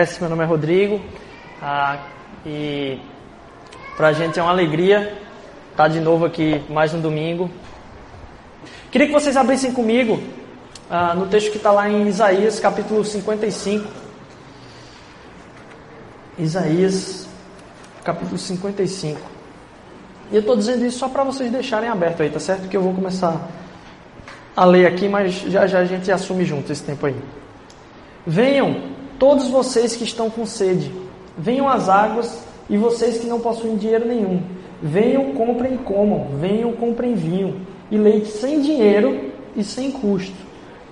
conhece, meu nome é Rodrigo ah, e para a gente é uma alegria estar de novo aqui mais um domingo. Queria que vocês abrissem comigo ah, no texto que está lá em Isaías, capítulo 55. Isaías, capítulo 55. E eu estou dizendo isso só para vocês deixarem aberto aí, tá certo? Que eu vou começar a ler aqui, mas já já a gente assume junto esse tempo aí. Venham, todos vocês que estão com sede, venham às águas, e vocês que não possuem dinheiro nenhum, venham, comprem e comam, venham, comprem vinho e leite sem dinheiro e sem custo.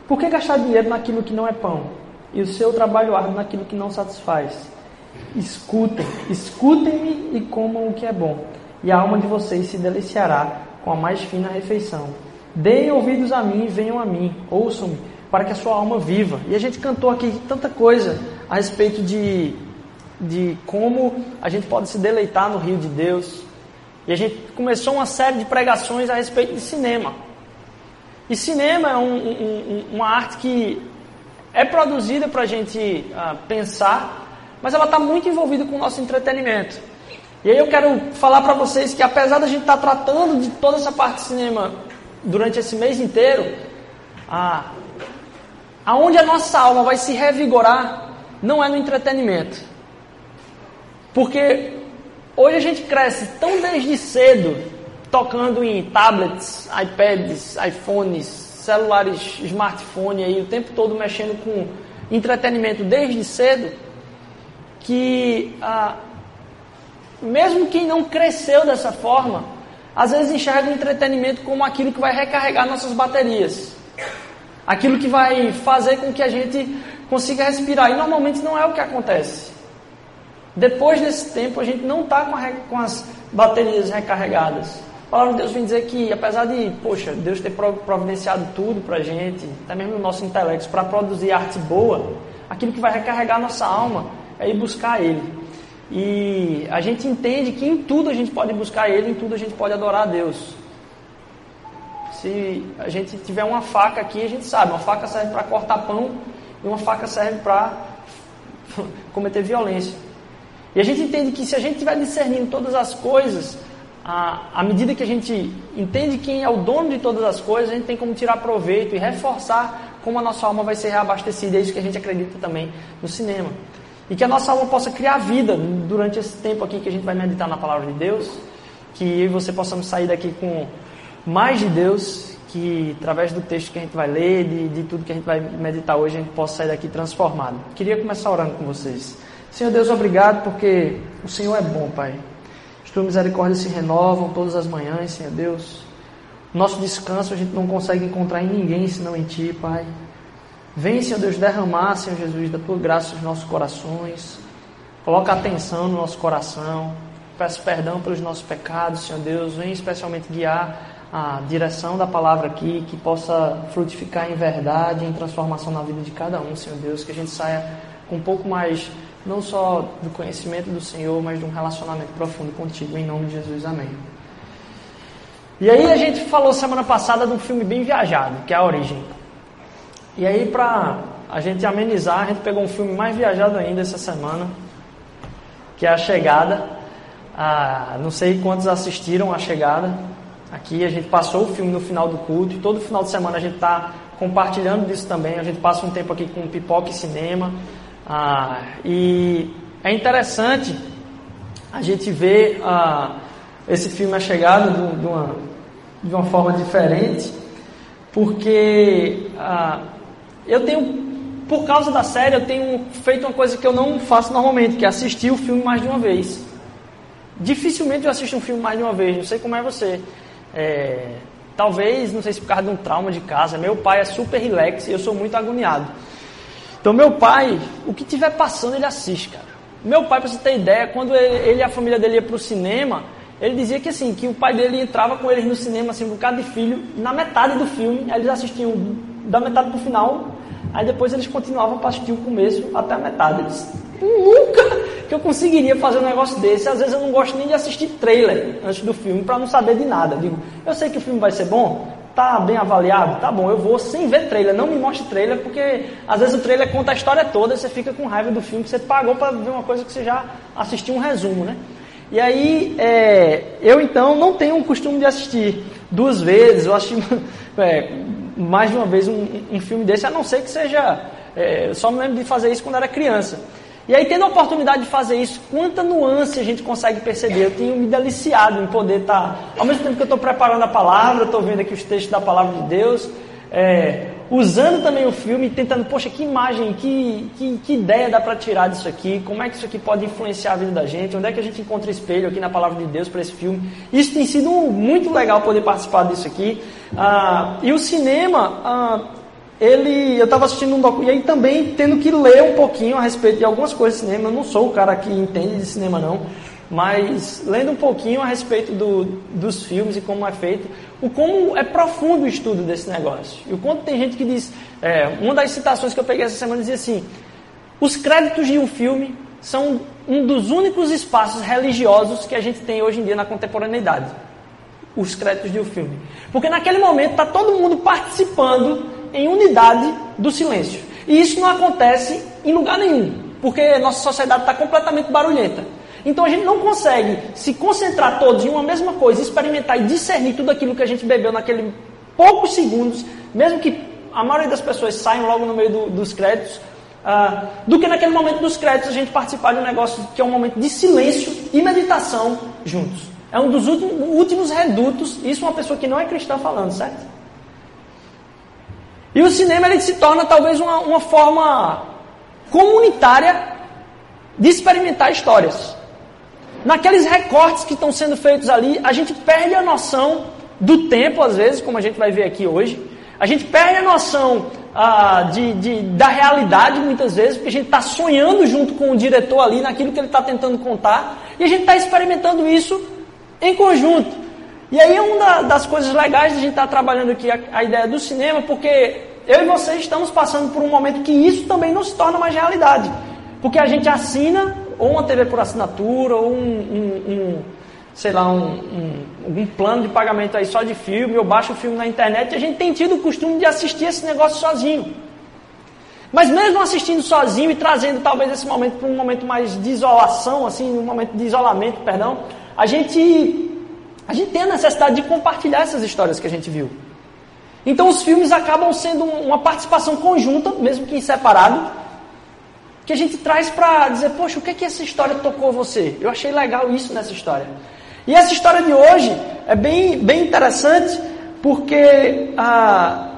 Por que gastar dinheiro naquilo que não é pão e o seu trabalho árduo naquilo que não satisfaz? Escutem, escutem-me e comam o que é bom, e a alma de vocês se deliciará com a mais fina refeição. Deem ouvidos a mim, venham a mim, ouçam-me, para que a sua alma viva. E a gente cantou aqui tanta coisa a respeito de, de como a gente pode se deleitar no rio de Deus. E a gente começou uma série de pregações a respeito de cinema. E cinema é um, um, uma arte que é produzida para a gente uh, pensar, mas ela está muito envolvida com o nosso entretenimento. E aí eu quero falar para vocês que apesar da gente estar tá tratando de toda essa parte de cinema durante esse mês inteiro, a, aonde a nossa alma vai se revigorar não é no entretenimento. Porque hoje a gente cresce tão desde cedo tocando em tablets, iPads, iPhones, celulares, smartphone aí o tempo todo mexendo com entretenimento desde cedo que ah, mesmo quem não cresceu dessa forma às vezes enxerga o entretenimento como aquilo que vai recarregar nossas baterias. Aquilo que vai fazer com que a gente consiga respirar. E normalmente não é o que acontece. Depois desse tempo, a gente não está com, com, as baterias recarregadas. A palavra de Deus vem dizer que, apesar de, poxa, Deus ter providenciado tudo para a gente, até mesmo o nosso intelecto, para produzir arte boa, aquilo que vai recarregar nossa alma é ir buscar Ele. E a gente entende que em tudo a gente pode buscar Ele, em tudo a gente pode adorar a Deus. Se a gente tiver uma faca aqui, a gente sabe, uma faca serve para cortar pão e uma faca serve para cometer violência. E a gente entende que se a gente estiver discernindo todas as coisas, à medida que a gente entende quem é o dono de todas as coisas, a gente tem como tirar proveito e reforçar como a nossa alma vai ser reabastecida. É isso que a gente acredita também no cinema. E que a nossa alma possa criar vida durante esse tempo aqui que a gente vai meditar na palavra de Deus. Que eu e você possamos sair daqui com mais de Deus. Que através do texto que a gente vai ler, de, de tudo que a gente vai meditar hoje, a gente possa sair daqui transformado. Queria começar orando com vocês. Senhor Deus, obrigado porque o Senhor é bom, Pai. As tuas misericórdias se renovam todas as manhãs, Senhor Deus. Nosso descanso a gente não consegue encontrar em ninguém senão em Ti, Pai. Vem, Senhor Deus, derramar, Senhor Jesus, da tua graça nos nossos corações. Coloca atenção no nosso coração. Peço perdão pelos nossos pecados, Senhor Deus. Vem especialmente guiar a direção da palavra aqui, que possa frutificar em verdade, em transformação na vida de cada um, Senhor Deus. Que a gente saia com um pouco mais, não só do conhecimento do Senhor, mas de um relacionamento profundo contigo. Em nome de Jesus, amém. E aí a gente falou semana passada de um filme bem viajado, que é A Origem. E aí, para a gente amenizar, a gente pegou um filme mais viajado ainda essa semana, que é A Chegada. Ah, não sei quantos assistiram A Chegada. Aqui a gente passou o filme no final do culto e todo final de semana a gente está compartilhando disso também. A gente passa um tempo aqui com pipoca e cinema. Ah, e é interessante a gente ver ah, esse filme A Chegada de, de, uma, de uma forma diferente, porque ah, eu tenho, por causa da série, eu tenho feito uma coisa que eu não faço normalmente, que é assistir o filme mais de uma vez. Dificilmente eu assisto um filme mais de uma vez, não sei como é você. É, talvez, não sei se por causa de um trauma de casa, meu pai é super relax e eu sou muito agoniado. Então meu pai, o que tiver passando, ele assiste, cara. Meu pai, para você ter ideia, quando ele e a família dele ia para o cinema, ele dizia que assim, que o pai dele entrava com eles no cinema, assim, um bocado de filho, na metade do filme, eles assistiam da metade para o final, Aí depois eles continuavam para assistir o começo até a metade. Eles, nunca que eu conseguiria fazer um negócio desse. Às vezes eu não gosto nem de assistir trailer antes do filme para não saber de nada. digo, eu sei que o filme vai ser bom, tá bem avaliado? Tá bom, eu vou sem ver trailer, não me mostre trailer, porque às vezes o trailer conta a história toda e você fica com raiva do filme que você pagou para ver uma coisa que você já assistiu um resumo, né? E aí, é, eu então não tenho o costume de assistir duas vezes, eu assisti é, mais de uma vez um, um, filme desse, a não ser que seja. É, só me lembro de fazer isso quando era criança. E aí, tendo a oportunidade de fazer isso, quanta nuance a gente consegue perceber. Eu tenho me deliciado em poder estar, tá, ao mesmo tempo que eu estou preparando a palavra, estou vendo aqui os textos da palavra de Deus, é, usando também o filme, tentando, poxa, que imagem, que, que, que ideia dá para tirar disso aqui, como é que isso aqui pode influenciar a vida da gente, onde é que a gente encontra espelho aqui na palavra de Deus para esse filme. Isso tem sido muito legal poder participar disso aqui. Ah, e o cinema, ah, ele, eu estava assistindo um documentário, e aí também tendo que ler um pouquinho a respeito de algumas coisas de cinema, eu não sou o cara que entende de cinema não, mas lendo um pouquinho a respeito do, dos filmes e como é feito, o como é profundo o estudo desse negócio. E o quanto tem gente que diz, é, uma das citações que eu peguei essa semana dizia assim, os créditos de um filme são um dos únicos espaços religiosos que a gente tem hoje em dia na contemporaneidade. Os créditos de um filme. Porque naquele momento está todo mundo participando em unidade do silêncio. E isso não acontece em lugar nenhum, porque nossa sociedade está completamente barulhenta. Então a gente não consegue se concentrar todos em uma mesma coisa, experimentar e discernir tudo aquilo que a gente bebeu naqueles poucos segundos, mesmo que a maioria das pessoas saiam logo no meio do, dos créditos, uh, do que naquele momento dos créditos a gente participar de um negócio que é um momento de silêncio e meditação juntos. É um dos últimos, últimos redutos, isso uma pessoa que não é cristã falando, certo? E o cinema ele se torna talvez uma, uma forma comunitária de experimentar histórias. Naqueles recortes que estão sendo feitos ali, a gente perde a noção do tempo, às vezes, como a gente vai ver aqui hoje. A gente perde a noção ah, de, de, da realidade, muitas vezes, porque a gente está sonhando junto com o diretor ali naquilo que ele está tentando contar, e a gente está experimentando isso em conjunto. E aí é uma das coisas legais de a gente estar tá trabalhando aqui a, a ideia do cinema, porque eu e você estamos passando por um momento que isso também não se torna mais realidade. Porque a gente assina ou uma TV por assinatura, ou um, um, um sei lá, um, um, plano de pagamento aí só de filme, ou baixa o filme na internet, e a gente tem tido o costume de assistir esse negócio sozinho. Mas mesmo assistindo sozinho e trazendo talvez esse momento para um momento mais de isolação, assim, um momento de isolamento, perdão, a gente a gente tem a necessidade de compartilhar essas histórias que a gente viu. Então os filmes acabam sendo uma participação conjunta, mesmo que separado, que a gente traz para dizer, poxa, o que é que essa história tocou você? Eu achei legal isso nessa história. E essa história de hoje é bem, bem interessante porque, ah,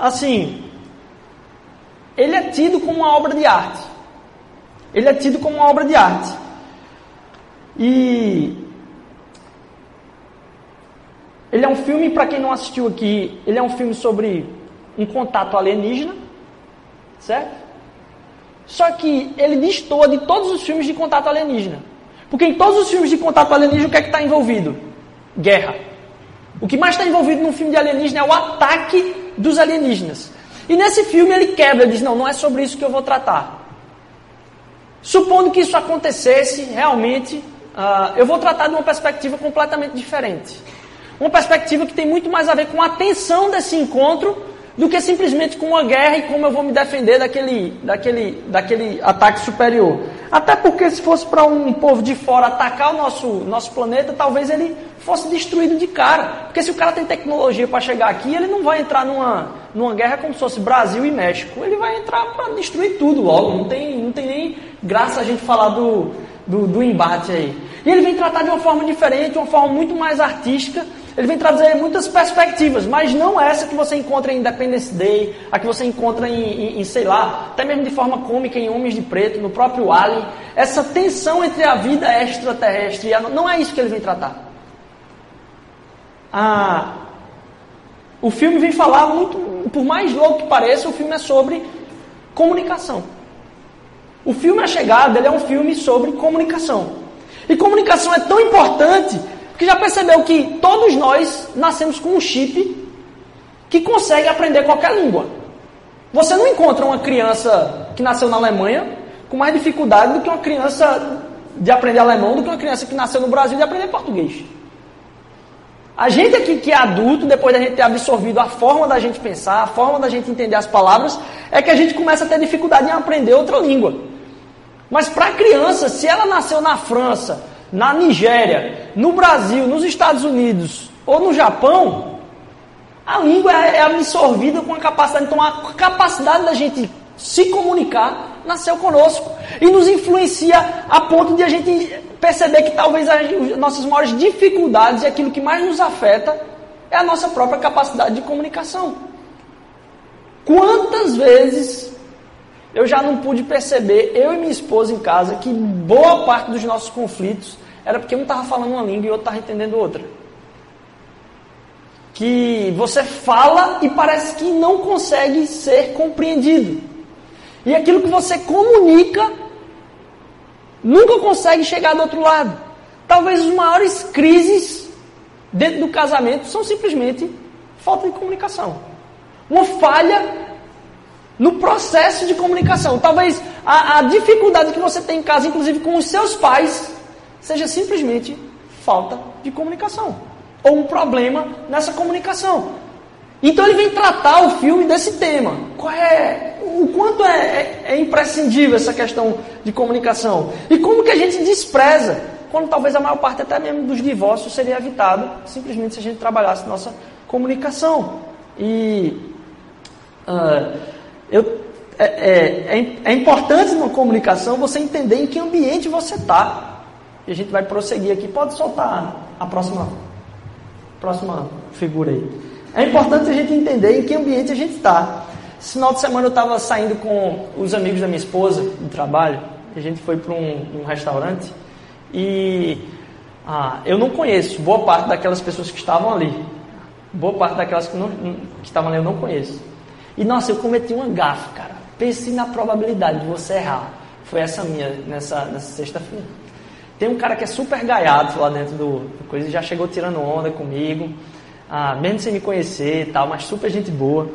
assim, ele é tido como uma obra de arte. Ele é tido como uma obra de arte. E ele é um filme, para quem não assistiu aqui, ele é um filme sobre um contato alienígena, certo? Só que ele destoa de todos os filmes de contato alienígena. Porque em todos os filmes de contato alienígena, o que é que está envolvido? Guerra. O que mais está envolvido num filme de alienígena é o ataque dos alienígenas. E nesse filme ele quebra, diz: não, não é sobre isso que eu vou tratar. Supondo que isso acontecesse, realmente, uh, eu vou tratar de uma perspectiva completamente diferente. Uma perspectiva que tem muito mais a ver com a tensão desse encontro do que simplesmente com uma guerra e como eu vou me defender daquele, daquele, daquele ataque superior. Até porque se fosse para um povo de fora atacar o nosso, nosso planeta, talvez ele fosse destruído de cara. Porque se o cara tem tecnologia para chegar aqui, ele não vai entrar numa, numa guerra como se fosse Brasil e México. Ele vai entrar para destruir tudo logo. Não tem, não tem nem graça a gente falar do, do, do embate aí. E ele vem tratar de uma forma diferente, uma forma muito mais artística, ele vem trazer muitas perspectivas, mas não essa que você encontra em Independence Day, a que você encontra em, em, em, sei lá, até mesmo de forma cômica em Homens de Preto, no próprio Alien. Essa tensão entre a vida extraterrestre e a... Não é isso que ele vem tratar. Ah, o filme vem falar muito, por mais louco que pareça, o filme é sobre comunicação. O filme A Chegada ele é um filme sobre comunicação. E comunicação é tão importante porque já percebeu que todos nós nascemos com um chip que consegue aprender qualquer língua. Você não encontra uma criança que nasceu na Alemanha com mais dificuldade do que uma criança de aprender alemão, do que uma criança que nasceu no Brasil de aprender português. A gente aqui que é adulto, depois da gente ter absorvido a forma da gente pensar, a forma da gente entender as palavras, é que a gente começa a ter dificuldade em aprender outra língua. Mas para a criança, se ela nasceu na França, na Nigéria, no Brasil, nos Estados Unidos ou no Japão, a língua é, é absorvida com a capacidade, então a capacidade da gente se comunicar nasceu conosco e nos influencia a ponto de a gente perceber que talvez as nossas maiores dificuldades e aquilo que mais nos afeta é a nossa própria capacidade de comunicação. Quantas vezes eu já não pude perceber, eu e minha esposa em casa, que boa parte dos nossos conflitos era porque um estava falando uma língua e o outro estava entendendo outra. Que você fala e parece que não consegue ser compreendido. E aquilo que você comunica nunca consegue chegar do outro lado. Talvez as maiores crises dentro do casamento são simplesmente falta de comunicação. Uma falha no processo de comunicação. Talvez a, a, dificuldade que você tem em casa, inclusive com os seus pais, seja simplesmente falta de comunicação. Ou um problema nessa comunicação. Então ele vem tratar o filme desse tema. Qual é, o quanto é, é, é, imprescindível essa questão de comunicação. E como que a gente despreza, quando talvez a maior parte até mesmo dos divórcios seria evitado, simplesmente se a gente trabalhasse nossa comunicação. E uh, eu, é, é, é, é importante na comunicação você entender em que ambiente você está. E a gente vai prosseguir aqui. Pode soltar a próxima, próxima figura aí. É importante a gente entender em que ambiente a gente está. Esse final de semana eu estava saindo com os amigos da minha esposa do trabalho. A gente foi para um, um, restaurante e ah, eu não conheço boa parte daquelas pessoas que estavam ali. Boa parte daquelas que, não, que estavam ali eu não conheço. E nossa, eu cometi uma gafe, cara. Pense na probabilidade de você errar. Foi essa minha nessa, nessa sexta-feira. Tem um cara que é super gaiado lá dentro do, do coisa e já chegou tirando onda comigo ah, mesmo sem me conhecer e tal, mas super gente boa.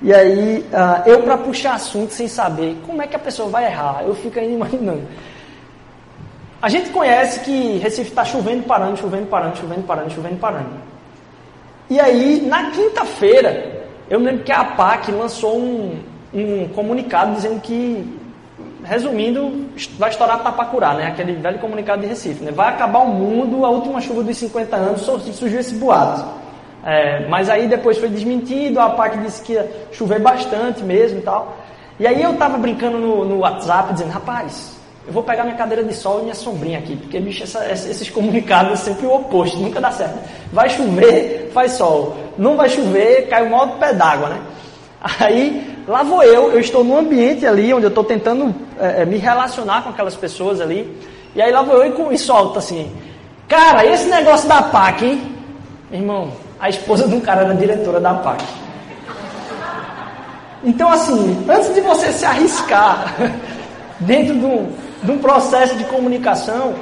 E aí, ah, eu para puxar assunto sem saber como é que a pessoa vai errar, eu fico ainda imaginando. A gente conhece que Recife está chovendo, parando, chovendo, parando, chovendo, parando, chovendo, parando. E aí, na quinta-feira, eu me lembro que a APAC lançou um, um comunicado dizendo que, resumindo, vai estourar Tapacurá, né? Aquele velho comunicado de Recife, né? Vai acabar o mundo, a última chuva dos 50 anos, surgiu esse boato. É, mas aí depois foi desmentido, a PAC disse que ia chover bastante mesmo e tal. E aí eu tava brincando no, no WhatsApp dizendo, rapaz, eu vou pegar minha cadeira de sol e minha sombrinha aqui, porque bicho, essa, esses comunicados é sempre o oposto, nunca dá certo. Vai chover, faz sol. Não vai chover, cai o maior pé d'água, né? Aí lá vou eu, eu estou num ambiente ali onde eu estou tentando é, é, me relacionar com aquelas pessoas ali. E aí lá vou eu e, e solto assim, cara, esse negócio da PAC, hein? Irmão, a esposa de um cara era diretora da PAC. Então, assim, antes de você se arriscar dentro de um, de um processo de comunicação,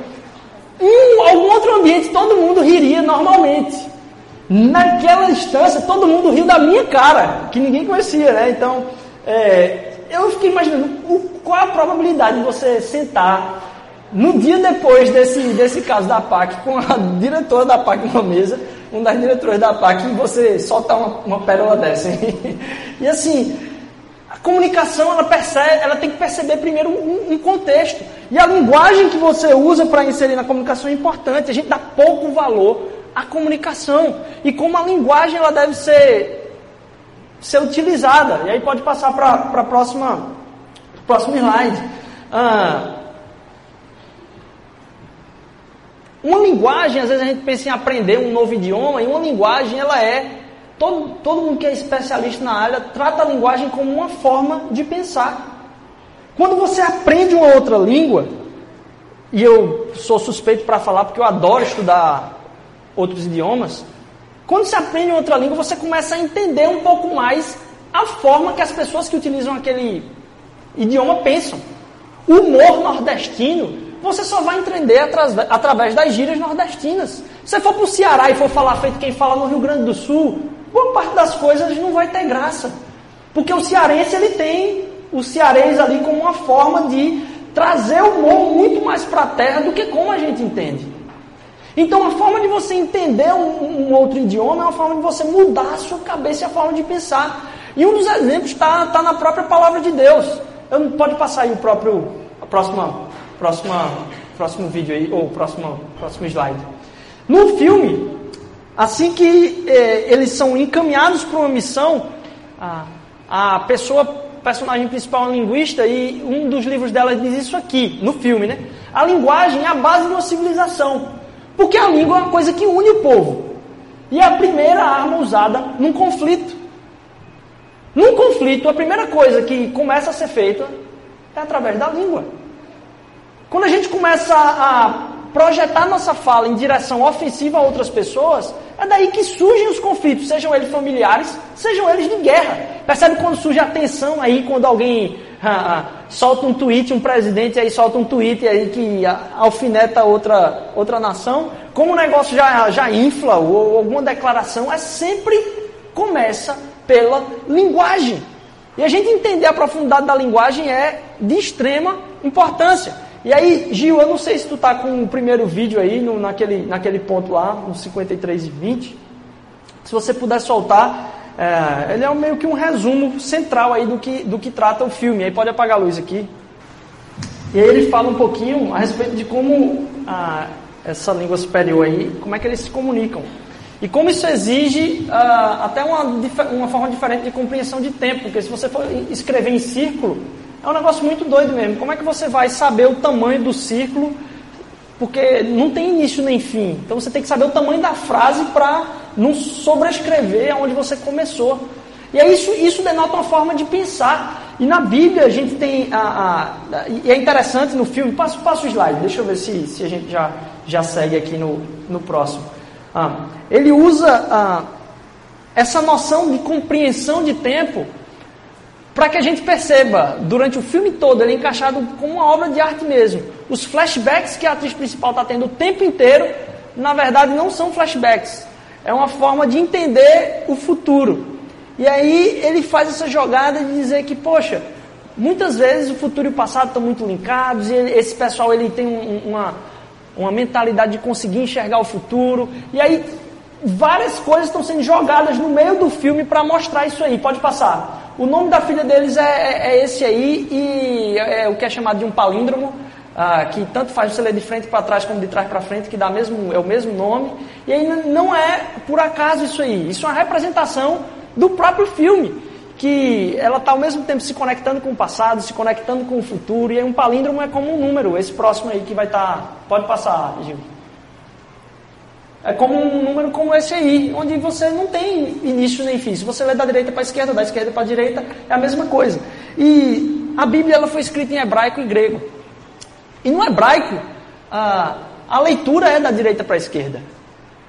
em algum outro ambiente todo mundo riria normalmente. Naquela instância, todo mundo riu da minha cara, que ninguém conhecia, né? Então, é, eu fiquei imaginando o, qual a probabilidade de você sentar no dia depois desse, desse caso da PAC, com a diretora da PAC numa mesa, um das diretoras da PAC, e você soltar uma, uma pérola dessa. e assim, a comunicação ela, percebe, ela tem que perceber primeiro um, um contexto. E a linguagem que você usa para inserir na comunicação é importante. A gente dá pouco valor à comunicação. E como a linguagem ela deve ser, ser utilizada. E aí pode passar para a próxima, próximo slide. Ah, Uma linguagem, às vezes a gente pensa em aprender um novo idioma, e uma linguagem, ela é. Todo, todo mundo que é especialista na área trata a linguagem como uma forma de pensar. Quando você aprende uma outra língua, e eu sou suspeito para falar porque eu adoro estudar outros idiomas, quando você aprende outra língua, você começa a entender um pouco mais a forma que as pessoas que utilizam aquele idioma pensam. O humor nordestino você só vai entender através das gírias nordestinas. Se for para o Ceará e for falar feito quem fala no Rio Grande do Sul, boa parte das coisas não vai ter graça. Porque o cearense ele tem o cearês ali como uma forma de trazer o humor muito mais para a terra do que como a gente entende. Então, a forma de você entender um, um, outro idioma é uma forma de você mudar a sua cabeça e a forma de pensar. E um dos exemplos está tá na própria palavra de Deus. Eu pode passar aí o próprio, a próxima, próxima, próximo vídeo aí, ou próximo, próximo slide. No filme, assim que eh, eles são encaminhados para uma missão, a, a pessoa, personagem principal é linguista, e um dos livros dela diz isso aqui, no filme, né? A linguagem é a base de uma civilização. Porque a língua é uma coisa que une o povo. E é a primeira arma usada num conflito. Num conflito, a primeira coisa que começa a ser feita é através da língua. Quando a gente começa a projetar nossa fala em direção ofensiva a outras pessoas, é daí que surgem os conflitos, sejam eles familiares, sejam eles de guerra. Percebe quando surge a tensão aí, quando alguém ah, ah, solta um tweet, um presidente aí solta um tweet aí que alfineta outra, outra nação, como o negócio já, já infla, ou alguma declaração, é sempre começa pela linguagem. E a gente entender a profundidade da linguagem é de extrema importância. E aí, Gil, eu não sei se tu tá com o primeiro vídeo aí, no, naquele, naquele ponto lá, no 53 e 20. Se você puder soltar, é, ele é meio que um resumo central aí do que, do que trata o filme. Aí pode apagar a luz aqui. E aí ele fala um pouquinho a respeito de como a, essa língua superior aí, como é que eles se comunicam. E como isso exige uh, até uma, uma forma diferente de compreensão de tempo, porque se você for escrever em círculo, é um negócio muito doido mesmo. Como é que você vai saber o tamanho do círculo? Porque não tem início nem fim. Então você tem que saber o tamanho da frase para não sobrescrever aonde você começou. E aí isso, isso denota uma forma de pensar. E na Bíblia a gente tem. A, a, a e é interessante no filme. Passa, passa o slide, deixa eu ver se, se a gente já, já segue aqui no, no próximo. Ah, ele usa ah, essa noção de compreensão de tempo para que a gente perceba durante o filme todo ele é encaixado como uma obra de arte mesmo. Os flashbacks que a atriz principal está tendo o tempo inteiro, na verdade não são flashbacks. É uma forma de entender o futuro. E aí ele faz essa jogada de dizer que, poxa, muitas vezes o futuro e o passado estão muito linkados, e esse pessoal ele tem uma, uma mentalidade de conseguir enxergar o futuro. E aí várias coisas estão sendo jogadas no meio do filme para mostrar isso aí. Pode passar. O nome da filha deles é, é, é esse aí e é, é, o que é chamado de um palíndromo, ah, que tanto faz você ler de frente para trás como de trás para frente, que dá mesmo, é o mesmo nome. E aí não é por acaso isso aí. Isso é uma representação do próprio filme que ela está ao mesmo tempo se conectando com o passado, se conectando com o futuro, e um palíndromo é como um número, esse próximo aí que vai estar. Tá... Pode passar, Gil. É como um número como esse aí, onde você não tem início nem fim. Se você lê da direita para a esquerda, da esquerda para a direita, é a mesma coisa. E a Bíblia ela foi escrita em hebraico e grego. E no hebraico, a, a leitura é da direita para a esquerda.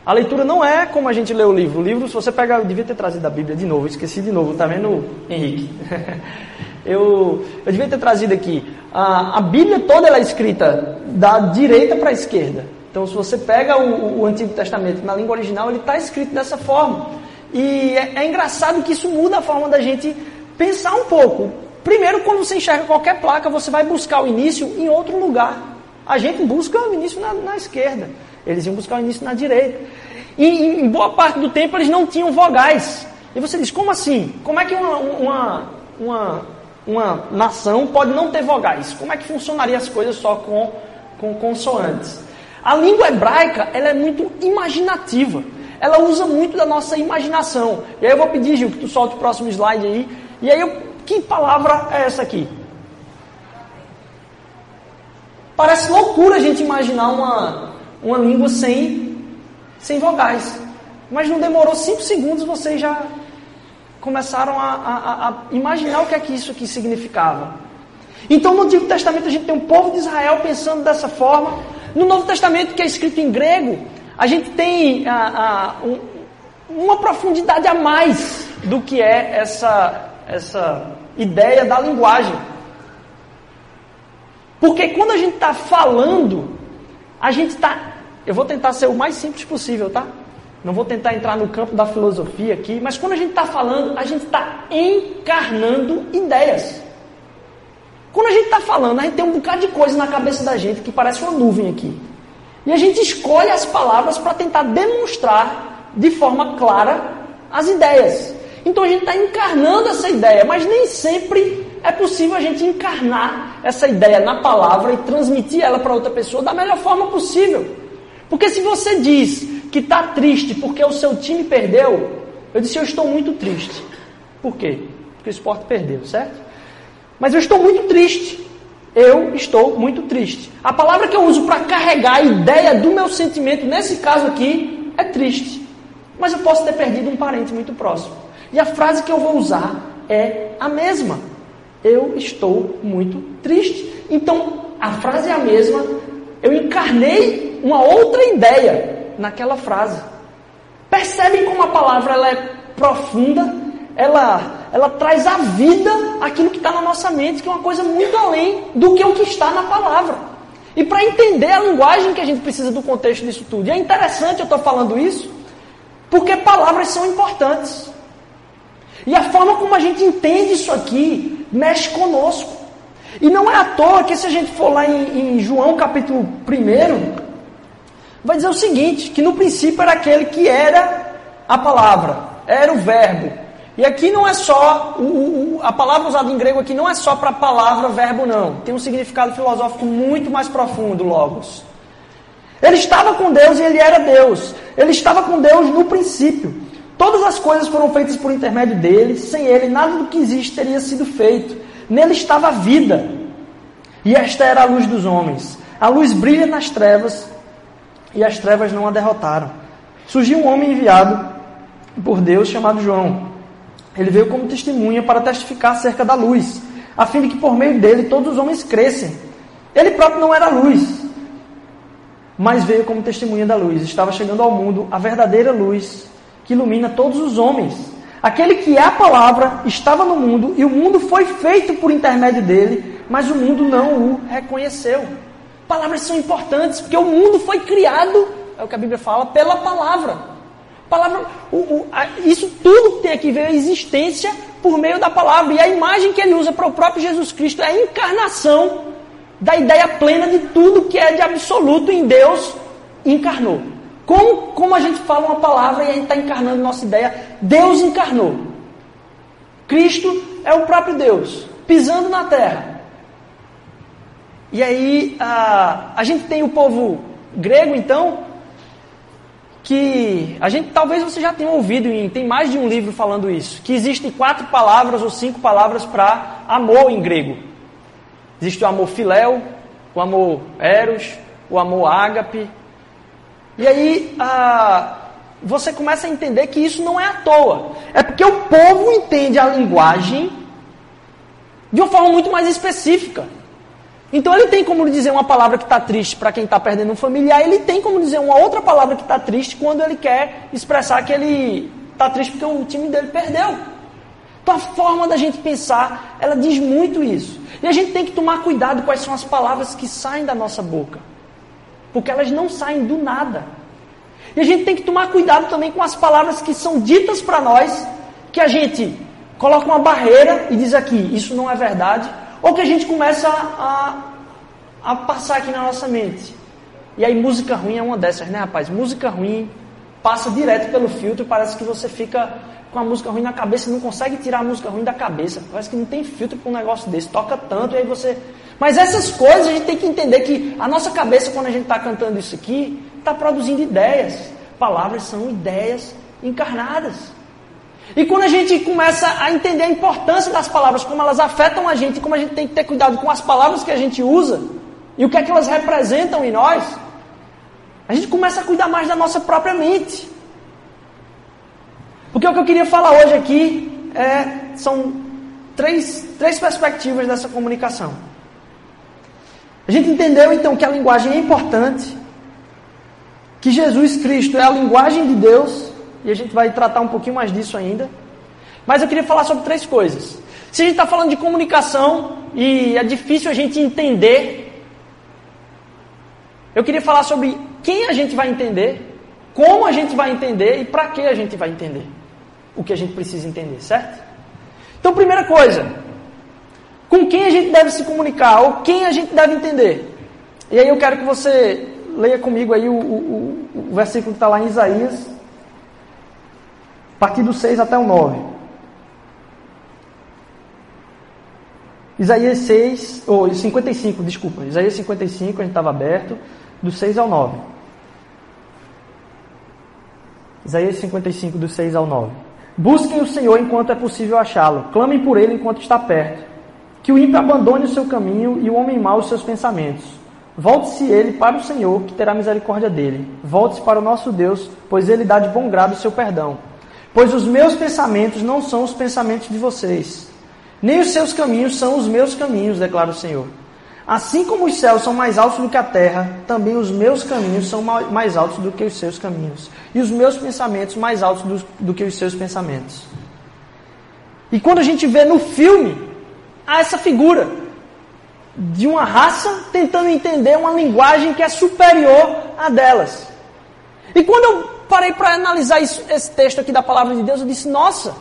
A leitura não é como a gente lê o livro. O livro, se você pegar, eu devia ter trazido a Bíblia de novo, esqueci de novo, tá vendo, Henrique? eu, eu devia ter trazido aqui. A, a Bíblia toda ela é escrita da direita para a esquerda. Então, se você pega o, o Antigo Testamento na língua original, ele está escrito dessa forma. E é, é engraçado que isso muda a forma da gente pensar um pouco. Primeiro, quando você enxerga qualquer placa, você vai buscar o início em outro lugar. A gente busca o início na, na esquerda. Eles iam buscar o início na direita. E em boa parte do tempo eles não tinham vogais. E você diz, como assim? Como é que uma, uma, uma, uma nação pode não ter vogais? Como é que funcionaria as coisas só com, com consoantes? A língua hebraica ela é muito imaginativa. Ela usa muito da nossa imaginação. E aí eu vou pedir, Gil, que tu solte o próximo slide aí. E aí, eu, que palavra é essa aqui? Parece loucura a gente imaginar uma, uma língua sem, sem vogais. Mas não demorou cinco segundos, vocês já começaram a, a, a, imaginar o que é que isso aqui significava. Então no Antigo Testamento a gente tem um povo de Israel pensando dessa forma. No Novo Testamento, que é escrito em grego, a gente tem a, um, uma profundidade a mais do que é essa, essa ideia da linguagem. Porque quando a gente está falando, a gente está. Eu vou tentar ser o mais simples possível, tá? Não vou tentar entrar no campo da filosofia aqui, mas quando a gente está falando, a gente está encarnando ideias. Quando a gente está falando, a gente tem um bocado de coisa na cabeça da gente que parece uma nuvem aqui. E a gente escolhe as palavras para tentar demonstrar de forma clara as ideias. Então a gente está encarnando essa ideia, mas nem sempre é possível a gente encarnar essa ideia na palavra e transmitir ela para outra pessoa da melhor forma possível. Porque se você diz que está triste porque o seu time perdeu, eu disse eu estou muito triste. Por quê? Porque o esporte perdeu, certo? Mas eu estou muito triste. Eu estou muito triste. A palavra que eu uso para carregar a ideia do meu sentimento, nesse caso aqui, é triste. Mas eu posso ter perdido um parente muito próximo. E a frase que eu vou usar é a mesma. Eu estou muito triste. Então, a frase é a mesma. Eu encarnei uma outra ideia naquela frase. Percebem como a palavra ela é profunda? Ela, ela traz à vida aquilo que está na nossa mente, que é uma coisa muito além do que o que está na palavra. E para entender a linguagem que a gente precisa do contexto disso tudo. E é interessante eu estou falando isso, porque palavras são importantes. E a forma como a gente entende isso aqui mexe conosco. E não é à toa que se a gente for lá em, em João capítulo 1, vai dizer o seguinte, que no princípio era aquele que era a palavra, era o verbo. E aqui não é só, o, o, a palavra usada em grego aqui não é só para palavra, verbo, não. Tem um significado filosófico muito mais profundo, logos. Ele estava com Deus e ele era Deus. Ele estava com Deus no princípio. Todas as coisas foram feitas por intermédio dele. Sem ele, nada do que existe teria sido feito. Nele estava a vida. E esta era a luz dos homens. A luz brilha nas trevas e as trevas não a derrotaram. Surgiu um homem enviado por Deus chamado João. Ele veio como testemunha para testificar acerca da luz, a fim de que por meio dele todos os homens crescem. Ele próprio não era luz, mas veio como testemunha da luz. Estava chegando ao mundo a verdadeira luz que ilumina todos os homens. Aquele que é a palavra estava no mundo e o mundo foi feito por intermédio dele, mas o mundo não o reconheceu. Palavras são importantes porque o mundo foi criado, é o que a Bíblia fala, pela palavra. Palavra, o, o, a, isso tudo tem que ver a existência por meio da palavra. E a imagem que ele usa para o próprio Jesus Cristo é a encarnação da ideia plena de tudo que é de absoluto em Deus encarnou. Como, como a gente fala uma palavra e a gente está encarnando nossa ideia, Deus encarnou. Cristo é o próprio Deus, pisando na terra. E aí a, a gente tem o povo grego, então, que a gente talvez você já tenha ouvido, e tem mais de um livro falando isso, que existem quatro palavras ou cinco palavras para amor em grego. Existe o amor filéu, o amor eros, o amor ágape. E aí ah, você começa a entender que isso não é à toa. É porque o povo entende a linguagem de uma forma muito mais específica. Então ele tem como dizer uma palavra que está triste para quem está perdendo um familiar, ele tem como dizer uma outra palavra que está triste quando ele quer expressar que ele está triste porque o time dele perdeu. Então a forma da gente pensar, ela diz muito isso. E a gente tem que tomar cuidado quais são as palavras que saem da nossa boca. Porque elas não saem do nada. E a gente tem que tomar cuidado também com as palavras que são ditas para nós, que a gente coloca uma barreira e diz aqui, isso não é verdade, ou que a gente começa a, a passar aqui na nossa mente. E aí música ruim é uma dessas, né, rapaz? Música ruim passa direto pelo filtro, parece que você fica com a música ruim na cabeça e não consegue tirar a música ruim da cabeça. Parece que não tem filtro para um negócio desse. Toca tanto e aí você. Mas essas coisas a gente tem que entender que a nossa cabeça, quando a gente está cantando isso aqui, está produzindo ideias. Palavras são ideias encarnadas. E quando a gente começa a entender a importância das palavras, como elas afetam a gente, como a gente tem que ter cuidado com as palavras que a gente usa e o que é que elas representam em nós, a gente começa a cuidar mais da nossa própria mente. Porque o que eu queria falar hoje aqui é, são três, três perspectivas dessa comunicação. A gente entendeu então que a linguagem é importante, que Jesus Cristo é a linguagem de Deus, e a gente vai tratar um pouquinho mais disso ainda. Mas eu queria falar sobre três coisas. Se a gente está falando de comunicação e é difícil a gente entender, eu queria falar sobre quem a gente vai entender, como a gente vai entender e para que a gente vai entender o que a gente precisa entender, certo? Então, primeira coisa, com quem a gente deve se comunicar ou quem a gente deve entender. E aí eu quero que você leia comigo aí o, o, o versículo que está lá em Isaías, a partir do 6 até o 9. Isaías 6, ou 55, desculpa. Isaías 55, a gente estava aberto, do 6 ao 9. Isaías 55, do 6 ao 9. Busquem o Senhor enquanto é possível achá-lo. Clamem por ele enquanto está perto. Que o ímpio abandone o seu caminho e o homem mau os seus pensamentos. Volte-se ele para o Senhor, que terá misericórdia dele. Volte-se para o nosso Deus, pois ele dá de bom grado o seu perdão. Pois os meus pensamentos não são os pensamentos de vocês, nem os seus caminhos são os meus caminhos, declara o Senhor. Assim como os céus são mais altos do que a terra, também os meus caminhos são mais altos do que os seus caminhos, e os meus pensamentos mais altos do, do que os seus pensamentos. E quando a gente vê no filme, há essa figura de uma raça tentando entender uma linguagem que é superior à delas. E quando eu parei para analisar isso, esse texto aqui da palavra de Deus, eu disse: nossa,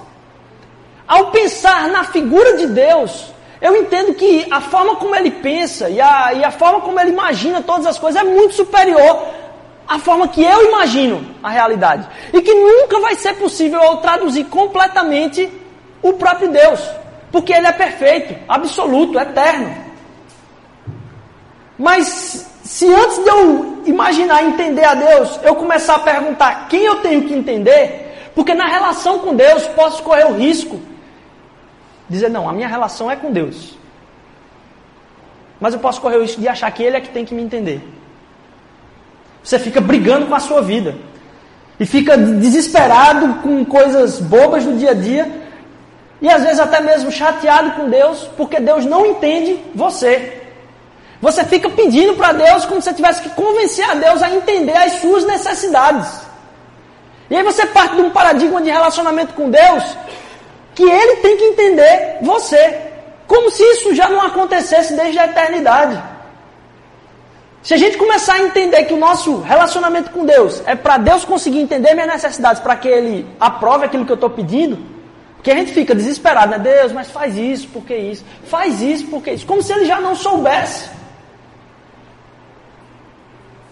ao pensar na figura de Deus, eu entendo que a forma como ele pensa e a, e a forma como ele imagina todas as coisas é muito superior à forma que eu imagino a realidade. E que nunca vai ser possível eu traduzir completamente o próprio Deus. Porque ele é perfeito, absoluto, eterno. Mas se antes de eu imaginar entender a Deus, eu começar a perguntar quem eu tenho que entender, porque na relação com Deus posso correr o risco dizer, não, a minha relação é com Deus. Mas eu posso correr o risco de achar que Ele é que tem que me entender. Você fica brigando com a sua vida. E fica desesperado com coisas bobas do dia a dia. E às vezes até mesmo chateado com Deus, porque Deus não entende você. Você fica pedindo para Deus como se você tivesse que convencer a Deus a entender as suas necessidades. E aí você parte de um paradigma de relacionamento com Deus que ele tem que entender você. Como se isso já não acontecesse desde a eternidade. Se a gente começar a entender que o nosso relacionamento com Deus é para Deus conseguir entender minhas necessidades, para que Ele aprove aquilo que eu estou pedindo, porque a gente fica desesperado, né? Deus, mas faz isso, por que isso? Faz isso, por que isso? Como se Ele já não soubesse.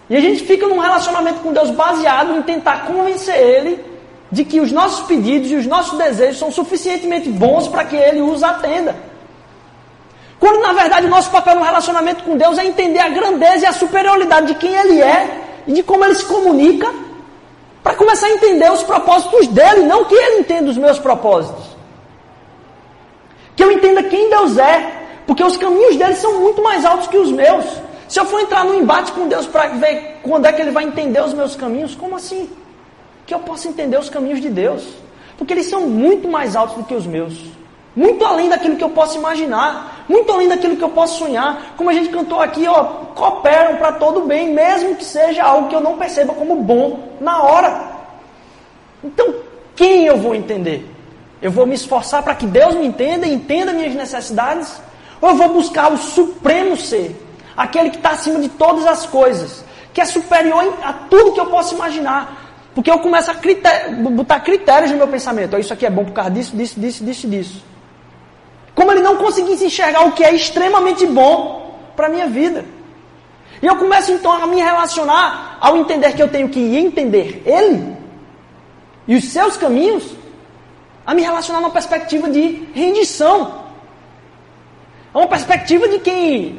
E a gente fica num relacionamento com Deus baseado em tentar convencer Ele de que os nossos pedidos e os nossos desejos são suficientemente bons para que Ele os atenda. Quando na verdade o nosso papel no relacionamento com Deus é entender a grandeza e a superioridade de quem Ele é e de como Ele se comunica, para começar a entender os propósitos dele, não que Ele entenda os meus propósitos. Que eu entenda quem Deus é, porque os caminhos dele são muito mais altos que os meus. Se eu for entrar num embate com Deus para ver quando é que Ele vai entender os meus caminhos, como assim? que eu possa entender os caminhos de Deus. Porque eles são muito mais altos do que os meus. Muito além daquilo que eu posso imaginar. Muito além daquilo que eu posso sonhar. Como a gente cantou aqui, ó, cooperam para todo bem, mesmo que seja algo que eu não perceba como bom na hora. Então, quem eu vou entender? Eu vou me esforçar para que Deus me entenda e entenda minhas necessidades? Ou eu vou buscar o supremo ser, aquele que está acima de todas as coisas, que é superior a tudo que eu posso imaginar, porque eu começo a botar critérios no meu pensamento. Oh, isso aqui é bom por causa disso, disso, disso, disso, disso. Como ele não conseguisse enxergar o que é extremamente bom para a minha vida. E eu começo então a me relacionar ao entender que eu tenho que entender ele e os seus caminhos, a me relacionar numa perspectiva de rendição. É uma perspectiva de quem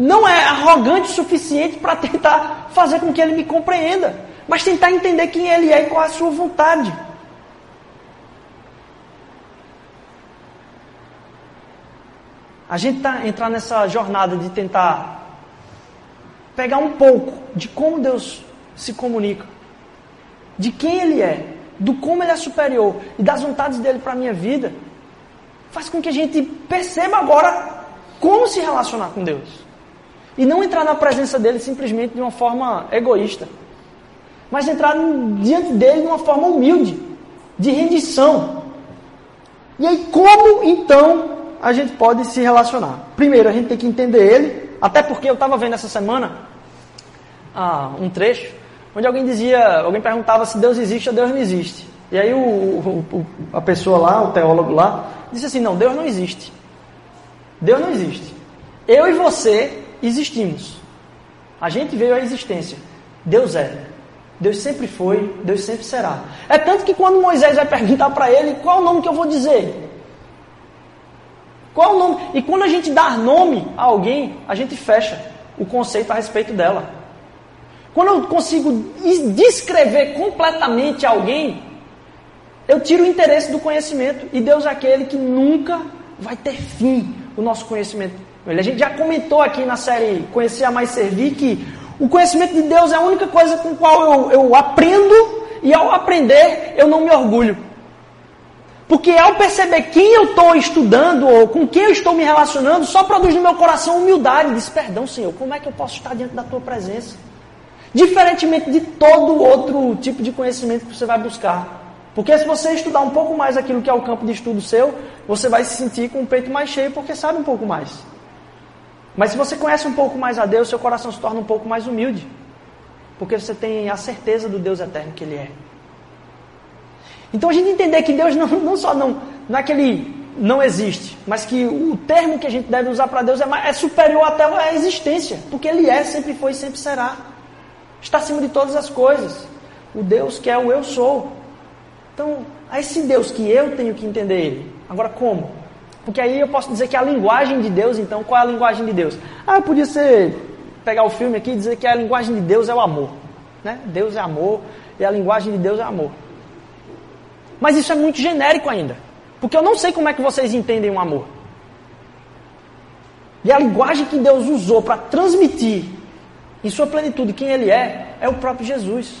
não é arrogante o suficiente para tentar fazer com que ele me compreenda mas tentar entender quem Ele é e qual é a sua vontade. A gente está entrar nessa jornada de tentar pegar um pouco de como Deus se comunica, de quem Ele é, do como Ele é superior e das vontades dele para a minha vida, faz com que a gente perceba agora como se relacionar com Deus. E não entrar na presença dele simplesmente de uma forma egoísta mas entrar diante dele de uma forma humilde, de rendição. E aí, como então a gente pode se relacionar? Primeiro, a gente tem que entender ele, até porque eu estava vendo essa semana ah, um trecho onde alguém dizia, alguém perguntava se Deus existe ou Deus não existe. E aí o, o, a pessoa lá, o teólogo lá, disse assim: não, Deus não existe. Deus não existe. Eu e você existimos. A gente veio à existência. Deus é. Deus sempre foi, Deus sempre será. É tanto que quando Moisés vai perguntar para ele qual o nome que eu vou dizer, qual o nome? E quando a gente dá nome a alguém, a gente fecha o conceito a respeito dela. Quando eu consigo descrever completamente alguém, eu tiro o interesse do conhecimento. E Deus é aquele que nunca vai ter fim o nosso conhecimento. A gente já comentou aqui na série Conhecer a Mais Servir que o conhecimento de Deus é a única coisa com qual eu, eu aprendo e ao aprender eu não me orgulho. Porque ao perceber quem eu estou estudando ou com quem eu estou me relacionando, só produz no meu coração humildade. Diz, perdão, Senhor, como é que eu posso estar diante da tua presença? Diferentemente de todo outro tipo de conhecimento que você vai buscar. Porque se você estudar um pouco mais aquilo que é o campo de estudo seu, você vai se sentir com o peito mais cheio porque sabe um pouco mais. Mas se você conhece um pouco mais a Deus, seu coração se torna um pouco mais humilde. Porque você tem a certeza do Deus eterno que Ele é. Então a gente entender que Deus não, não só não, não é que Ele não existe, mas que o termo que a gente deve usar para Deus é, é superior até a existência, porque Ele é, sempre foi e sempre será. Está acima de todas as coisas. O Deus que é o eu sou. Então, a esse Deus que eu tenho que entender Ele. Agora, como? Porque aí eu posso dizer que a linguagem de Deus, então, qual é a linguagem de Deus? Ah, eu podia ser, pegar o filme aqui e dizer que a linguagem de Deus é o amor. Né? Deus é amor e a linguagem de Deus é amor. Mas isso é muito genérico ainda. Porque eu não sei como é que vocês entendem o um amor. E a linguagem que Deus usou para transmitir em sua plenitude quem Ele é, é o próprio Jesus.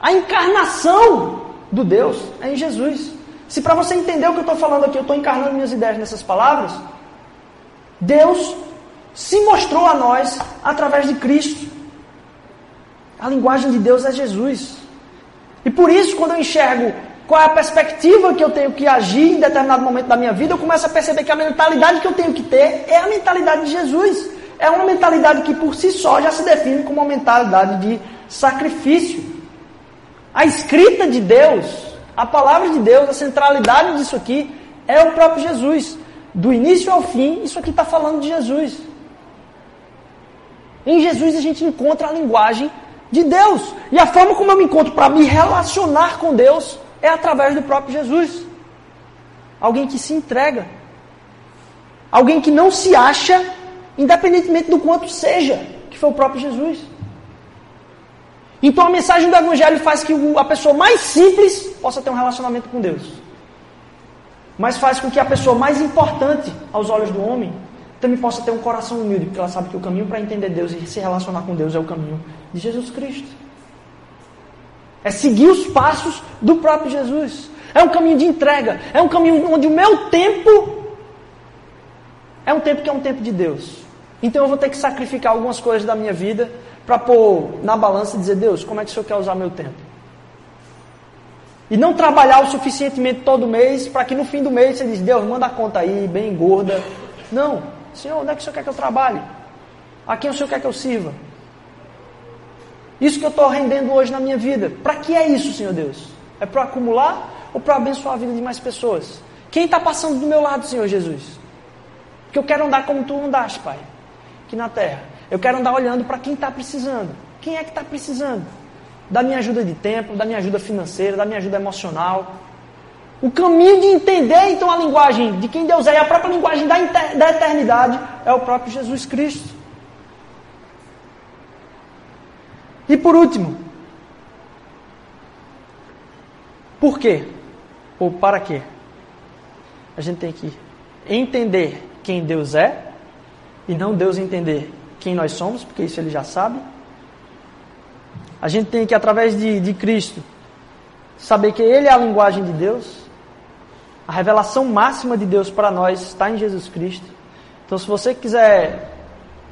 A encarnação do Deus é em Jesus. Se para você entender o que eu estou falando aqui, eu estou encarnando minhas ideias nessas palavras, Deus se mostrou a nós através de Cristo. A linguagem de Deus é Jesus. E por isso, quando eu enxergo qual é a perspectiva que eu tenho que agir em determinado momento da minha vida, eu começo a perceber que a mentalidade que eu tenho que ter é a mentalidade de Jesus. É uma mentalidade que por si só já se define como uma mentalidade de sacrifício. A escrita de Deus, a palavra de Deus, a centralidade disso aqui é o próprio Jesus. Do início ao fim, isso aqui está falando de Jesus. Em Jesus a gente encontra a linguagem de Deus. E a forma como eu me encontro para me relacionar com Deus é através do próprio Jesus. Alguém que se entrega. Alguém que não se acha, independentemente do quanto seja, que foi o próprio Jesus. Então a mensagem do Evangelho faz que a pessoa mais simples possa ter um relacionamento com Deus. Mas faz com que a pessoa mais importante aos olhos do homem também possa ter um coração humilde, porque ela sabe que o caminho para entender Deus e se relacionar com Deus é o caminho de Jesus Cristo. É seguir os passos do próprio Jesus. É um caminho de entrega. É um caminho onde o meu tempo é um tempo que é um tempo de Deus. Então eu vou ter que sacrificar algumas coisas da minha vida para pôr na balança e dizer: Deus, como é que o Senhor quer usar meu tempo? E não trabalhar o suficientemente todo mês para que no fim do mês você diz: Deus, manda a conta aí, bem gorda. Não. Senhor, onde é que o Senhor quer que eu trabalhe? A quem o Senhor quer que eu sirva? Isso que eu estou rendendo hoje na minha vida. Para que é isso, Senhor Deus? É para acumular ou para abençoar a vida de mais pessoas? Quem está passando do meu lado, Senhor Jesus? Porque eu quero andar como tu andaste, Pai, aqui na terra. Eu quero andar olhando para quem está precisando. Quem é que está precisando? Da minha ajuda de tempo, da minha ajuda financeira, da minha ajuda emocional. O caminho de entender, então, a linguagem de quem Deus é e a própria linguagem da, da eternidade é o próprio Jesus Cristo. E por último, por quê? Ou para quê? A gente tem que entender quem Deus é e não Deus entender quem nós somos, porque isso ele já sabe. A gente tem que, através de, de Cristo, saber que Ele é a linguagem de Deus. A revelação máxima de Deus para nós está em Jesus Cristo. Então, se você quiser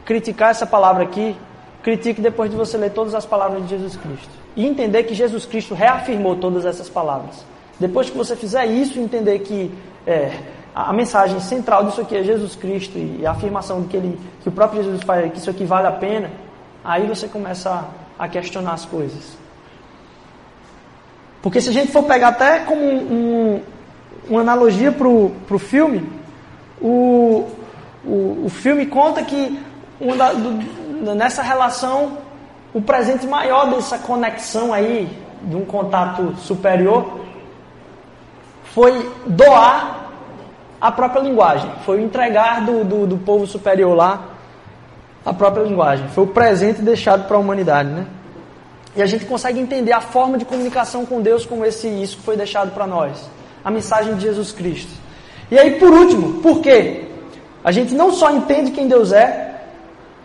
criticar essa palavra aqui, critique depois de você ler todas as palavras de Jesus Cristo. E entender que Jesus Cristo reafirmou todas essas palavras. Depois que você fizer isso, entender que é, a mensagem central disso aqui é Jesus Cristo e a afirmação de que, ele, que o próprio Jesus faz, que isso aqui vale a pena, aí você começa a, a questionar as coisas. Porque se a gente for pegar até como um, um, uma analogia para o filme, o, o, filme conta que da, do, nessa relação, o presente maior dessa conexão aí, de um contato superior, foi doar a própria linguagem. Foi o entregar do, do, do povo superior lá a própria linguagem. Foi o presente deixado para a humanidade, né? E a gente consegue entender a forma de comunicação com Deus como esse isso que foi deixado para nós. A mensagem de Jesus Cristo. E aí, por último, por quê? A gente não só entende quem Deus é,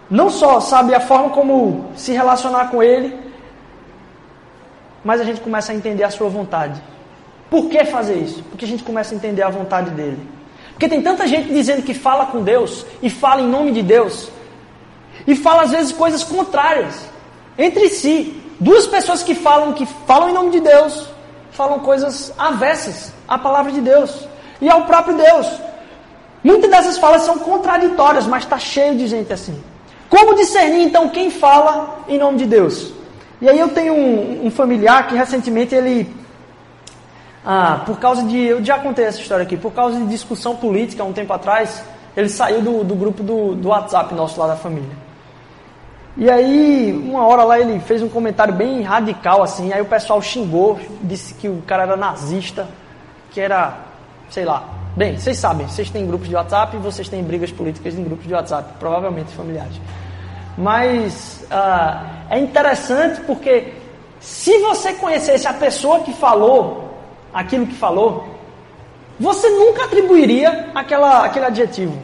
não só sabe a forma como se relacionar com Ele, mas a gente começa a entender a sua vontade. Por que fazer isso? Porque a gente começa a entender a vontade dele. Porque tem tanta gente dizendo que fala com Deus e fala em nome de Deus e fala às vezes coisas contrárias entre si. Duas pessoas que falam que falam em nome de Deus falam coisas avessas à palavra de Deus e ao próprio Deus. Muitas dessas falas são contraditórias, mas está cheio de gente assim. Como discernir então quem fala em nome de Deus? E aí eu tenho um, um familiar que recentemente ele, ah, por causa de, eu já contei essa história aqui, por causa de discussão política um tempo atrás, ele saiu do, do grupo do, do WhatsApp nosso lá da família. E aí, uma hora lá ele fez um comentário bem radical assim, aí o pessoal xingou, disse que o cara era nazista, que era, sei lá. Bem, vocês sabem, vocês têm grupos de WhatsApp e vocês têm brigas políticas em grupos de WhatsApp, provavelmente familiares. Mas ah, é interessante porque se você conhecesse a pessoa que falou aquilo que falou, você nunca atribuiria aquela, aquele adjetivo.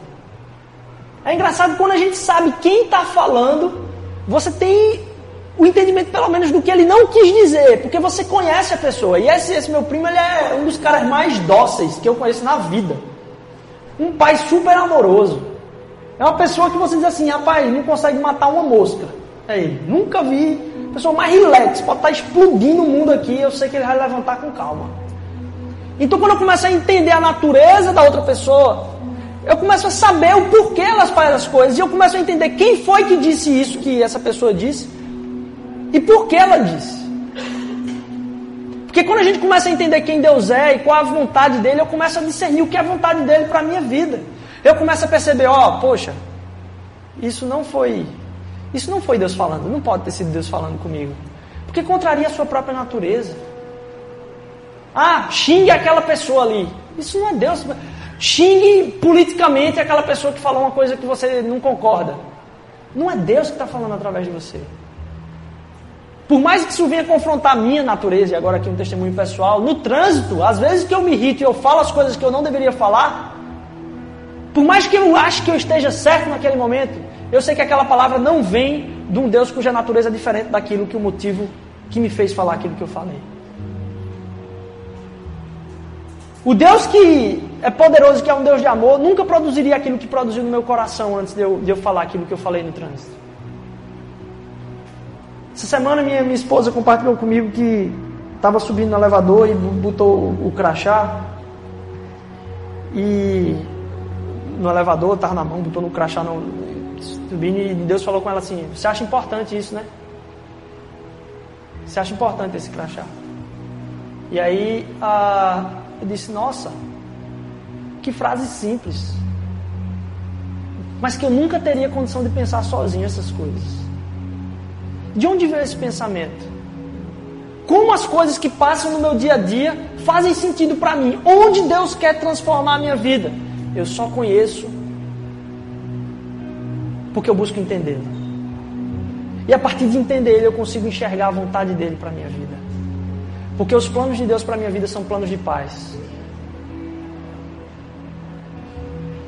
É engraçado quando a gente sabe quem está falando você tem o entendimento pelo menos do que ele não quis dizer, porque você conhece a pessoa. E esse, esse meu primo ele é um dos caras mais dóceis que eu conheço na vida. Um pai super amoroso. É uma pessoa que você diz assim, rapaz, não consegue matar uma mosca. É ele. Nunca vi. Pessoa mais relax, pode estar explodindo o mundo aqui, eu sei que ele vai levantar com calma. Então quando eu começo a entender a natureza da outra pessoa, eu começo a saber o porquê elas fazem as coisas. E eu começo a entender quem foi que disse isso que essa pessoa disse. E por que ela disse. Porque quando a gente começa a entender quem Deus é e qual a vontade dele, eu começo a discernir o que é a vontade dele para a minha vida. Eu começo a perceber, ó, oh, poxa, isso não foi. Isso não foi Deus falando, não pode ter sido Deus falando comigo. Porque contraria a sua própria natureza. Ah, xingue aquela pessoa ali. Isso não é Deus. Xingue politicamente aquela pessoa que falou uma coisa que você não concorda. Não é Deus que está falando através de você. Por mais que isso venha confrontar a minha natureza, e agora aqui um testemunho pessoal, no trânsito, às vezes que eu me irrito e eu falo as coisas que eu não deveria falar, por mais que eu ache que eu esteja certo naquele momento, eu sei que aquela palavra não vem de um Deus cuja natureza é diferente daquilo que o motivo que me fez falar aquilo que eu falei. O Deus que é poderoso, que é um Deus de amor, nunca produziria aquilo que produziu no meu coração antes de eu, de eu falar aquilo que eu falei no trânsito. Essa semana minha, minha esposa compartilhou comigo que estava subindo no elevador e botou o crachá. E no elevador, estava na mão, botou no crachá no, subindo e Deus falou com ela assim, você acha importante isso, né? Você acha importante esse crachá? E aí a, eu disse, nossa, que frase simples. Mas que eu nunca teria condição de pensar sozinho essas coisas. De onde veio esse pensamento? Como as coisas que passam no meu dia a dia fazem sentido para mim? Onde Deus quer transformar a minha vida? Eu só conheço porque eu busco entendê-lo. E a partir de entender ele, eu consigo enxergar a vontade dele para a minha vida. Porque os planos de Deus para a minha vida são planos de paz.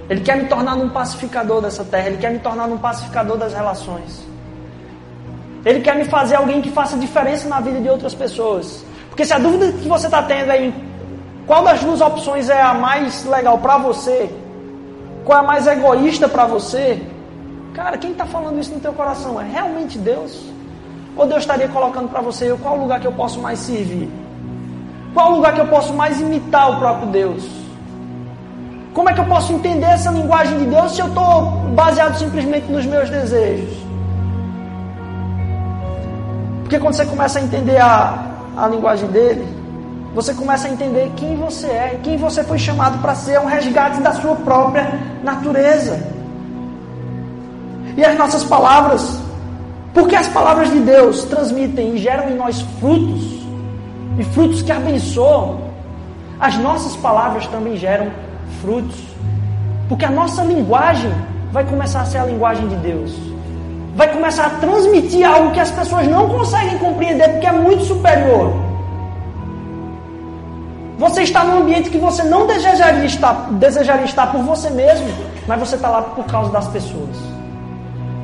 Ele quer me tornar um pacificador dessa terra. Ele quer me tornar um pacificador das relações. Ele quer me fazer alguém que faça diferença na vida de outras pessoas. Porque se a dúvida que você está tendo é em qual das duas opções é a mais legal para você, qual é a mais egoísta para você, cara, quem está falando isso no teu coração? É realmente Deus? Ou Deus estaria colocando para você qual lugar que eu posso mais servir? Qual lugar que eu posso mais imitar o próprio Deus? Como é que eu posso entender essa linguagem de Deus se eu estou baseado simplesmente nos meus desejos? Porque quando você começa a entender a, a linguagem dele, você começa a entender quem você é, quem você foi chamado para ser, é um resgate da sua própria natureza. E as nossas palavras Porque as palavras de Deus transmitem e geram em nós frutos, e frutos que abençoam. As nossas palavras também geram frutos. Porque a nossa linguagem vai começar a ser a linguagem de Deus. Vai começar a transmitir algo que as pessoas não conseguem compreender porque é muito superior. Você está num ambiente que você não desejaria estar, desejaria estar por você mesmo, mas você está lá por causa das pessoas.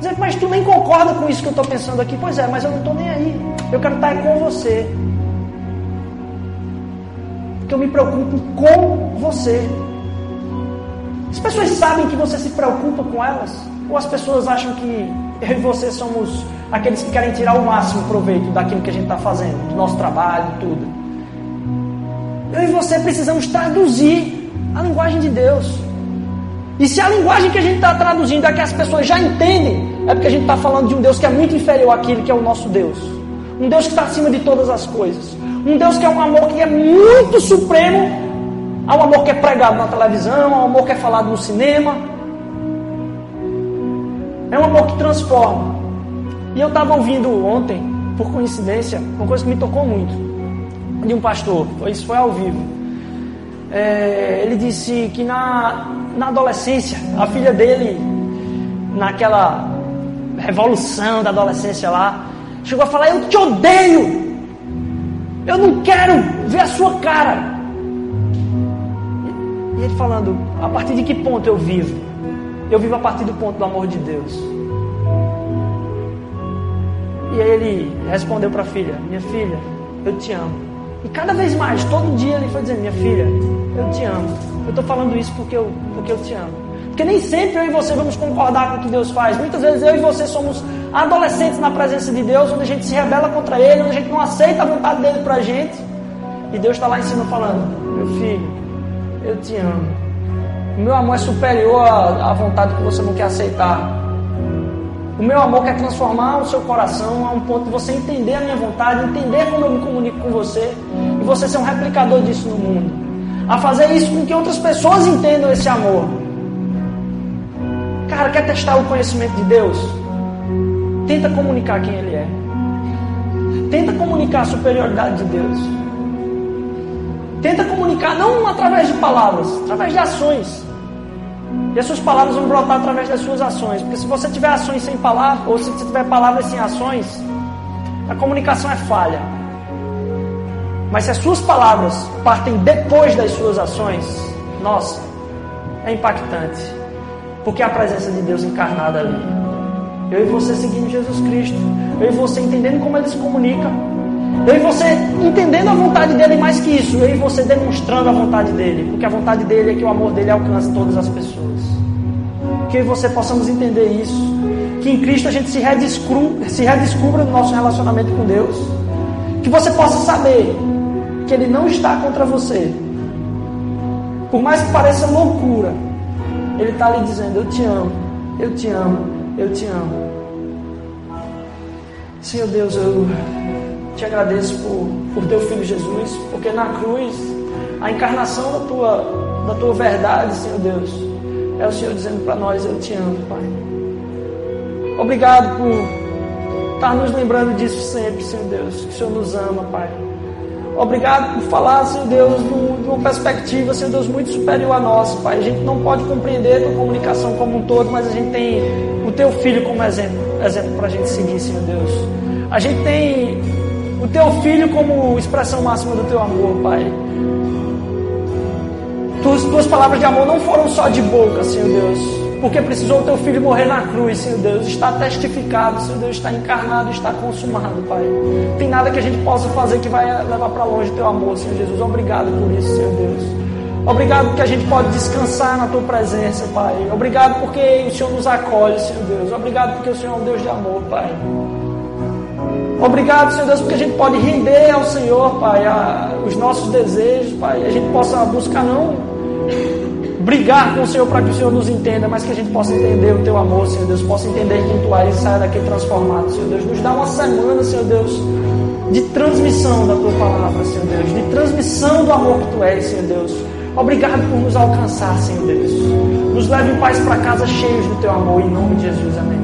Dizer, mas tu nem concorda com isso que eu estou pensando aqui? Pois é, mas eu não estou nem aí. Eu quero estar com você. Porque eu me preocupo com você. As pessoas sabem que você se preocupa com elas? Ou as pessoas acham que eu e você somos aqueles que querem tirar o máximo proveito daquilo que a gente está fazendo, do nosso trabalho, tudo? Eu e você precisamos traduzir a linguagem de Deus. E se a linguagem que a gente está traduzindo é que as pessoas já entendem, é porque a gente está falando de um Deus que é muito inferior àquele que é o nosso Deus. Um Deus que está acima de todas as coisas. Um Deus que é um amor que é muito supremo ao amor que é pregado na televisão, ao amor que é falado no cinema. É um amor que transforma. E eu estava ouvindo ontem, por coincidência, uma coisa que me tocou muito, de um pastor. Isso foi ao vivo. É, ele disse que na, na adolescência, a filha dele, naquela revolução da adolescência lá, chegou a falar: Eu te odeio, eu não quero ver a sua cara. E ele falando: A partir de que ponto eu vivo? Eu vivo a partir do ponto do amor de Deus. E aí ele respondeu para a filha: Minha filha, eu te amo. E cada vez mais, todo dia ele foi dizendo: Minha filha, eu te amo. Eu estou falando isso porque eu, porque eu te amo. Porque nem sempre eu e você vamos concordar com o que Deus faz. Muitas vezes eu e você somos adolescentes na presença de Deus, onde a gente se rebela contra Ele, onde a gente não aceita a vontade dele para a gente. E Deus está lá em cima falando: Meu filho, eu te amo. O meu amor é superior à, à vontade que você não quer aceitar. O meu amor quer transformar o seu coração a um ponto de você entender a minha vontade, entender como eu me comunico com você e você ser um replicador disso no mundo. A fazer isso com que outras pessoas entendam esse amor. Cara, quer testar o conhecimento de Deus? Tenta comunicar quem Ele é. Tenta comunicar a superioridade de Deus. Tenta comunicar não através de palavras, através de ações. E as suas palavras vão brotar através das suas ações. Porque se você tiver ações sem palavras, ou se você tiver palavras sem ações, a comunicação é falha. Mas se as suas palavras partem depois das suas ações, nossa, é impactante. Porque a presença de Deus encarnada ali. Eu e você seguindo Jesus Cristo. Eu e você entendendo como ele se comunica. Eu e você entendendo a vontade dele mais que isso. Eu e você demonstrando a vontade dele. Porque a vontade dele é que o amor dele alcance todas as pessoas. Que eu e você possamos entender isso. Que em Cristo a gente se redescubra, se redescubra no nosso relacionamento com Deus. Que você possa saber que Ele não está contra você. Por mais que pareça loucura, Ele está lhe dizendo: Eu te amo, eu te amo, eu te amo. Senhor Deus, eu te agradeço por, por teu filho Jesus, porque na cruz, a encarnação da tua, da tua verdade, Senhor Deus, é o Senhor dizendo para nós: Eu te amo, Pai. Obrigado por estar nos lembrando disso sempre, Senhor Deus, que o Senhor nos ama, Pai. Obrigado por falar, Senhor Deus, de uma perspectiva, Senhor Deus, muito superior à nossa, Pai. A gente não pode compreender a tua comunicação como um todo, mas a gente tem o teu filho como exemplo, exemplo para a gente seguir, Senhor Deus. A gente tem o teu filho como expressão máxima do teu amor, Pai. Tuas, tuas palavras de amor não foram só de boca, Senhor Deus, porque precisou o teu filho morrer na cruz, Senhor Deus. Está testificado, Senhor Deus, está encarnado, está consumado, Pai. Não tem nada que a gente possa fazer que vai levar para longe o teu amor, Senhor Jesus. Obrigado por isso, Senhor Deus. Obrigado porque a gente pode descansar na tua presença, Pai. Obrigado porque o Senhor nos acolhe, Senhor Deus. Obrigado porque o Senhor é um Deus de amor, Pai. Obrigado, Senhor Deus, porque a gente pode render ao Senhor, Pai, a, os nossos desejos, Pai. A gente possa buscar não brigar com o Senhor para que o Senhor nos entenda, mas que a gente possa entender o Teu amor, Senhor Deus, possa entender quem Tu és e saia daqui transformado, Senhor Deus. Nos dá uma semana, Senhor Deus, de transmissão da Tua palavra, Senhor Deus, de transmissão do amor que Tu és, Senhor Deus. Obrigado por nos alcançar, Senhor Deus. Nos leve em paz para casa cheios do Teu amor, em nome de Jesus. Amém.